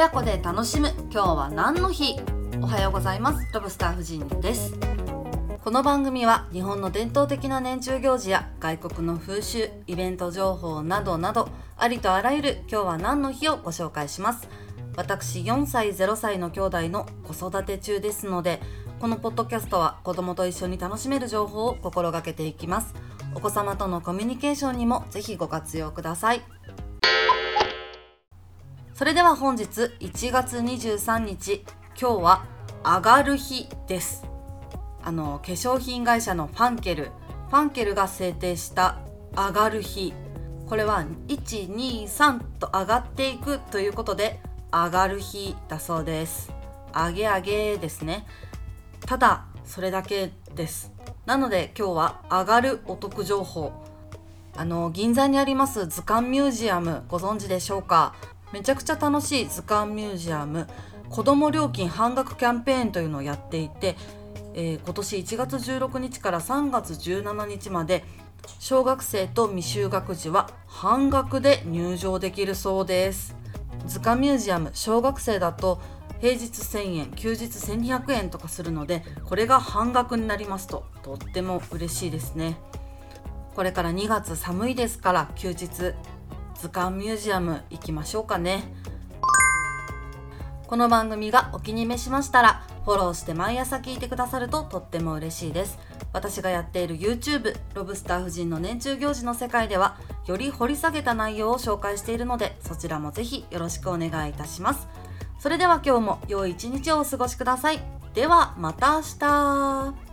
親子で楽しむ。今日は何の日？おはようございます。ロブスター夫人です。この番組は日本の伝統的な年中行事や外国の風習イベント情報などなどありとあらゆる今日は何の日をご紹介します。私4歳0歳の兄弟の子育て中ですのでこのポッドキャストは子供と一緒に楽しめる情報を心がけていきます。お子様とのコミュニケーションにもぜひご活用ください。それでは本日1月23日今日は上がる日です。あの化粧品会社のファンケル。ファンケルが制定した上がる日。これは123と上がっていくということで上がる日だそうです。上げ上げですね。ただそれだけです。なので今日は上がるお得情報。あの銀座にあります図鑑ミュージアムご存知でしょうか？めちゃくちゃ楽しい図鑑ミュージアム子ども料金半額キャンペーンというのをやっていて、えー、今年1月16日から3月17日まで小学生と未就学児は半額で入場できるそうです。図鑑ミュージアム小学生だと平日1000円休日1200円とかするのでこれが半額になりますととっても嬉しいですね。これから2月寒いですから休日図鑑ミュージアム行きましょうかね。この番組がお気に召しましたらフォローして毎朝聞いてくださるととっても嬉しいです。私がやっている YouTube ロブスター夫人の年中行事の世界ではより掘り下げた内容を紹介しているのでそちらもぜひよろしくお願いいたします。それでは今日も良い一日をお過ごしください。ではまた明日。